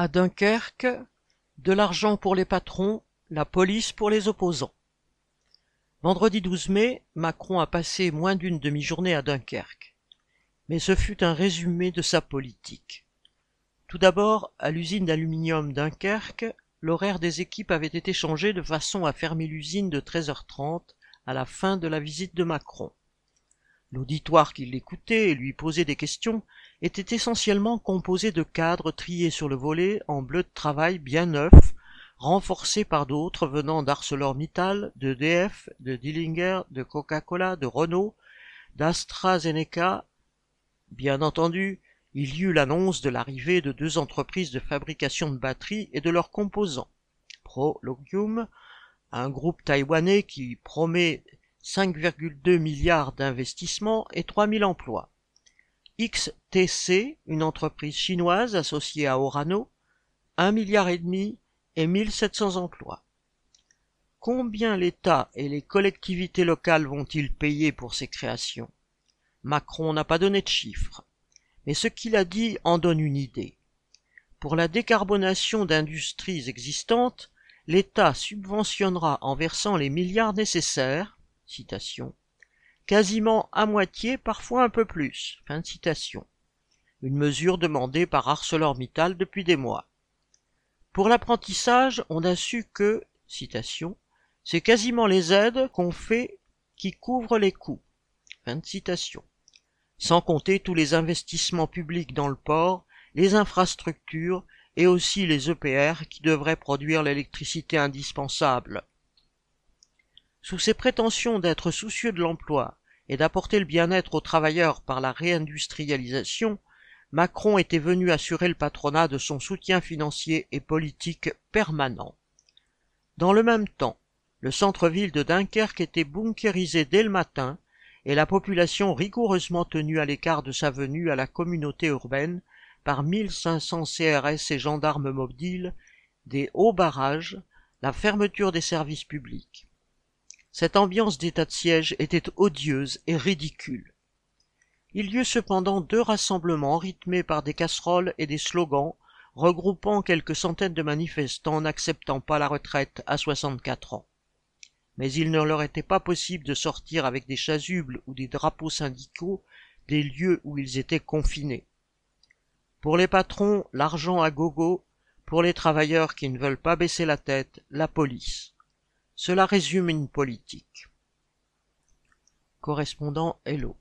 À Dunkerque, de l'argent pour les patrons, la police pour les opposants. Vendredi 12 mai, Macron a passé moins d'une demi-journée à Dunkerque. Mais ce fut un résumé de sa politique. Tout d'abord, à l'usine d'aluminium Dunkerque, l'horaire des équipes avait été changé de façon à fermer l'usine de 13h30 à la fin de la visite de Macron. L'auditoire qui l'écoutait et lui posait des questions était essentiellement composé de cadres triés sur le volet en bleu de travail bien neuf, renforcés par d'autres venant d'ArcelorMittal, de DF, de Dillinger, de Coca-Cola, de Renault, d'AstraZeneca. Bien entendu, il y eut l'annonce de l'arrivée de deux entreprises de fabrication de batteries et de leurs composants. Prologium, un groupe taïwanais qui promet 5,2 milliards d'investissements et 3000 emplois. XTC, une entreprise chinoise associée à Orano, 1 milliard et demi et 1700 emplois. Combien l'État et les collectivités locales vont-ils payer pour ces créations? Macron n'a pas donné de chiffres, mais ce qu'il a dit en donne une idée. Pour la décarbonation d'industries existantes, l'État subventionnera en versant les milliards nécessaires quasiment à moitié, parfois un peu plus. Une mesure demandée par ArcelorMittal depuis des mois. Pour l'apprentissage, on a su que, c'est quasiment les aides qu'on fait qui couvrent les coûts. Sans compter tous les investissements publics dans le port, les infrastructures et aussi les EPR qui devraient produire l'électricité indispensable. Sous ses prétentions d'être soucieux de l'emploi et d'apporter le bien-être aux travailleurs par la réindustrialisation, Macron était venu assurer le patronat de son soutien financier et politique permanent. Dans le même temps, le centre-ville de Dunkerque était bunkérisé dès le matin et la population rigoureusement tenue à l'écart de sa venue à la communauté urbaine par 1500 CRS et gendarmes mobiles, des hauts barrages, la fermeture des services publics. Cette ambiance d'état de siège était odieuse et ridicule. Il y eut cependant deux rassemblements rythmés par des casseroles et des slogans regroupant quelques centaines de manifestants n'acceptant pas la retraite à 64 ans. Mais il ne leur était pas possible de sortir avec des chasubles ou des drapeaux syndicaux des lieux où ils étaient confinés. Pour les patrons, l'argent à gogo, pour les travailleurs qui ne veulent pas baisser la tête, la police. Cela résume une politique. Correspondant Hello.